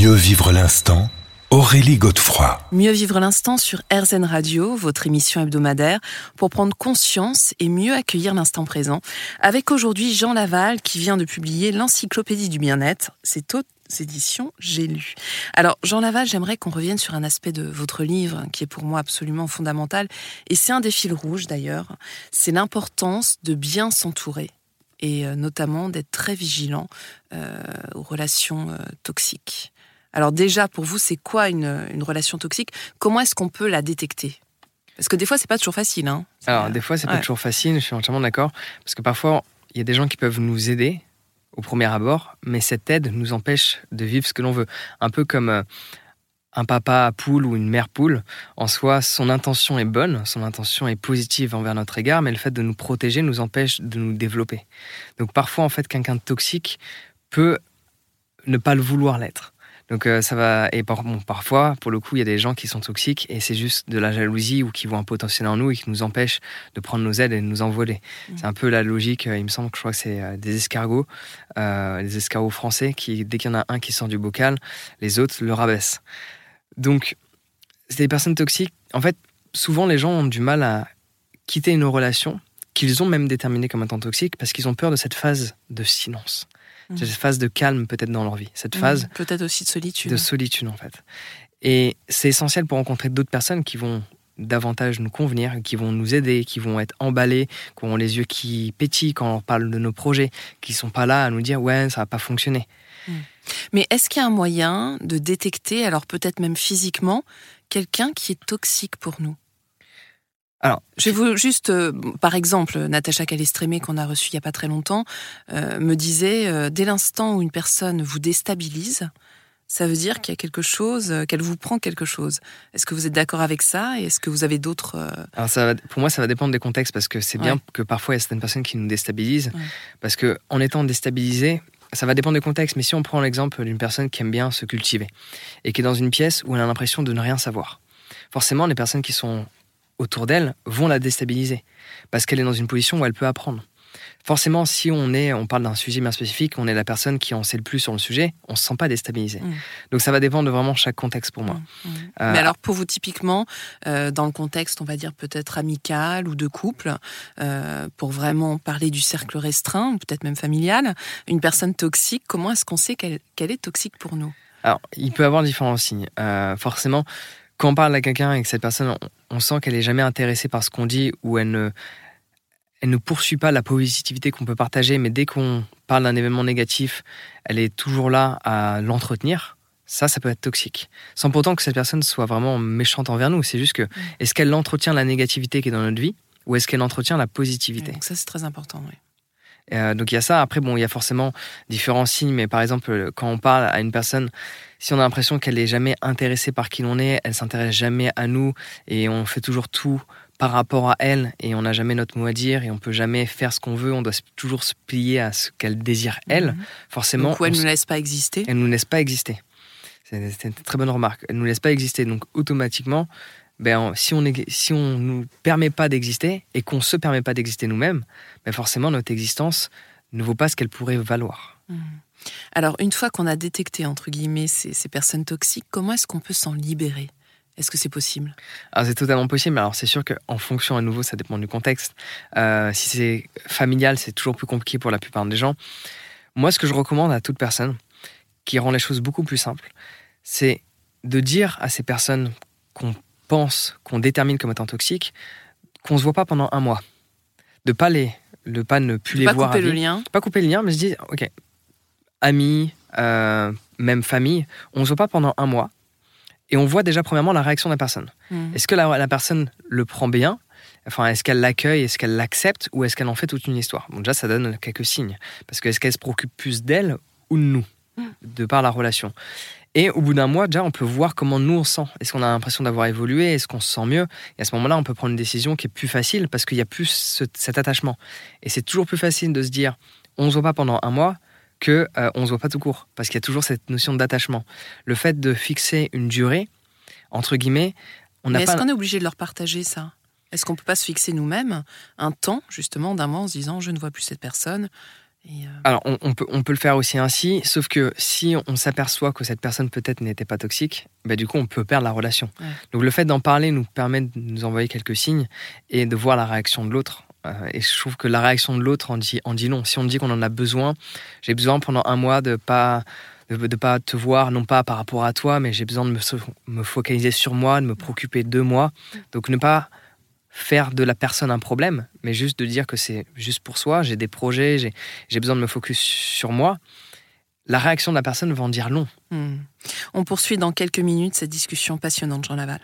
Mieux vivre l'instant Aurélie Godefroy. Mieux vivre l'instant sur RZN Radio, votre émission hebdomadaire, pour prendre conscience et mieux accueillir l'instant présent. Avec aujourd'hui Jean Laval qui vient de publier l'Encyclopédie du bien-être. C'est aux éditions J'ai lu. Alors Jean Laval, j'aimerais qu'on revienne sur un aspect de votre livre qui est pour moi absolument fondamental. Et c'est un des fils rouges d'ailleurs. C'est l'importance de bien s'entourer et euh, notamment d'être très vigilant euh, aux relations euh, toxiques. Alors déjà, pour vous, c'est quoi une, une, relation toxique? Comment est-ce qu'on peut la détecter? Parce que des fois, c'est pas toujours facile. Hein Alors des fois, c'est ouais. pas toujours facile. Je suis entièrement d'accord. Parce que parfois, il y a des gens qui peuvent nous aider au premier abord, mais cette aide nous empêche de vivre ce que l'on veut. Un peu comme euh, un papa poule ou une mère poule, en soi, son intention est bonne, son intention est positive envers notre égard, mais le fait de nous protéger nous empêche de nous développer. Donc parfois, en fait, quelqu'un de toxique peut ne pas le vouloir l'être. Donc euh, ça va et par, bon, parfois pour le coup il y a des gens qui sont toxiques et c'est juste de la jalousie ou qui voient un potentiel en nous et qui nous empêchent de prendre nos aides et de nous envoler. Mmh. C'est un peu la logique. Euh, il me semble que je crois que c'est euh, des escargots, euh, des escargots français qui dès qu'il y en a un qui sort du bocal, les autres le rabaissent. Donc c'est des personnes toxiques. En fait, souvent les gens ont du mal à quitter une relation qu'ils ont même déterminée comme étant toxique parce qu'ils ont peur de cette phase de silence cette phase de calme peut-être dans leur vie, cette phase mmh, peut-être aussi de solitude. De solitude en fait. Et c'est essentiel pour rencontrer d'autres personnes qui vont davantage nous convenir, qui vont nous aider, qui vont être emballés, qui ont les yeux qui pétillent quand on parle de nos projets, qui sont pas là à nous dire ouais ça va pas fonctionner. Mmh. Mais est-ce qu'il y a un moyen de détecter, alors peut-être même physiquement, quelqu'un qui est toxique pour nous? Alors, je vais vous juste, euh, par exemple, Natacha Calestrémé, qu'on a reçue il n'y a pas très longtemps, euh, me disait, euh, dès l'instant où une personne vous déstabilise, ça veut dire qu'il y a quelque chose, qu'elle vous prend quelque chose. Est-ce que vous êtes d'accord avec ça et est-ce que vous avez d'autres... Alors ça va, pour moi, ça va dépendre des contextes parce que c'est bien Ouais. que parfois il y a certaines personnes qui nous déstabilisent. Ouais. Parce que en étant déstabilisé, ça va dépendre des contextes. Mais si on prend l'exemple d'une personne qui aime bien se cultiver et qui est dans une pièce où elle a l'impression de ne rien savoir, forcément les personnes qui sont autour d'elle vont la déstabiliser parce qu'elle est dans une position où elle peut apprendre. Forcément, si on est, on parle d'un sujet bien spécifique, on est la personne qui en sait le plus sur le sujet, on se sent pas déstabilisé. Mm. Donc ça va dépendre de vraiment chaque contexte pour moi. mmh, mmh. Euh, Mais alors pour vous typiquement, euh, dans le contexte, on va dire peut-être amical ou de couple, euh, pour vraiment parler du cercle restreint, peut-être même familial, une personne toxique, comment est-ce qu'on sait qu'elle est toxique pour nous? Alors, il peut y avoir différents signes. Forcément, quand on parle à quelqu'un et que cette personne, on, on sent qu'elle est jamais intéressée par ce qu'on dit ou elle ne, elle ne poursuit pas la positivité qu'on peut partager, mais dès qu'on parle d'un événement négatif, elle est toujours là à l'entretenir. Ça, ça peut être toxique. Sans pourtant que cette personne soit vraiment méchante envers nous. C'est juste que, est-ce qu'elle entretient la négativité qui est dans notre vie ou est-ce qu'elle entretient la positivité? Donc ça c'est très important. Oui. Euh, donc il y a ça. Après, bon, il y a forcément différents signes, mais par exemple, quand on parle à une personne, si on a l'impression qu'elle est jamais intéressée par qui l'on est, elle s'intéresse jamais à nous et on fait toujours tout par rapport à elle et on n'a jamais notre mot à dire et on peut jamais faire ce qu'on veut, on doit toujours se plier à ce qu'elle désire elle. Mhm. Forcément, Donc elle ne nous laisse pas exister. elle nous laisse pas exister. C'est une très bonne remarque. Elle nous laisse pas exister, donc automatiquement, ben, si on si on nous permet pas d'exister et qu'on se permet pas d'exister nous-mêmes, ben forcément notre existence ne vaut pas ce qu'elle pourrait valoir. Mhm. Alors une fois qu'on a détecté entre guillemets ces, ces personnes toxiques, comment est-ce qu'on peut s'en libérer? Est-ce que c'est possible? C'est totalement possible. Alors c'est sûr qu'en fonction à nouveau, ça dépend du contexte. Euh, si c'est familial, c'est toujours plus compliqué pour la plupart des gens. Moi, ce que je recommande à toute personne, qui rend les choses beaucoup plus simples, c'est de dire à ces personnes qu'on pense, qu'on détermine comme étant toxiques, qu'on se voit pas pendant un mois, de pas les, de pas ne plus De les pas voir. couper le vie. lien. Pas couper le lien, mais je dis, ok, amis, euh, même famille, on se voit pas pendant un mois, et on voit déjà premièrement la réaction de la personne. Mhm. Est-ce que la, la personne le prend bien? Enfin, est-ce qu'elle l'accueille? Est-ce qu'elle l'accepte? Ou est-ce qu'elle en fait toute une histoire? Bon, déjà, ça donne quelques signes. Parce que est-ce qu'elle se préoccupe plus d'elle ou de nous? Mm. De par la relation. Et au bout d'un mois, déjà, on peut voir comment nous on se sent. Est-ce qu'on a l'impression d'avoir évolué? Est-ce qu'on se sent mieux? Et à ce moment-là, on peut prendre une décision qui est plus facile parce qu'il y a plus ce- cet attachement. Et c'est toujours plus facile de se dire on se voit pas pendant un mois que euh, on se voit pas tout court. Parce qu'il y a toujours cette notion d'attachement. Le fait de fixer une durée, entre guillemets, on n'a Mais est-ce qu'on est obligé de leur partager ça? Est-ce qu'on peut pas se fixer nous-mêmes un temps justement d'un mois en se disant je ne vois plus cette personne Et, euh, Alors, on, on peut, on peut le faire aussi ainsi, sauf que si on s'aperçoit que cette personne peut-être n'était pas toxique, bah, du coup, on peut perdre la relation. Ouais. Donc, le fait d'en parler nous permet de nous envoyer quelques signes et de voir la réaction de l'autre. Euh, et je trouve que la réaction de l'autre en dit, en dit long. Si on dit qu'on en a besoin, j'ai besoin pendant un mois de pas de, de pas te voir, non pas par rapport à toi, mais j'ai besoin de me, me focaliser sur moi, de me préoccuper de moi. Donc, ne pas faire de la personne un problème, mais juste de dire que c'est juste pour soi, j'ai des projets, j'ai besoin de me focus sur moi. La réaction de la personne va en dire long. hmm. On poursuit dans quelques minutes cette discussion passionnante, Jean Laval.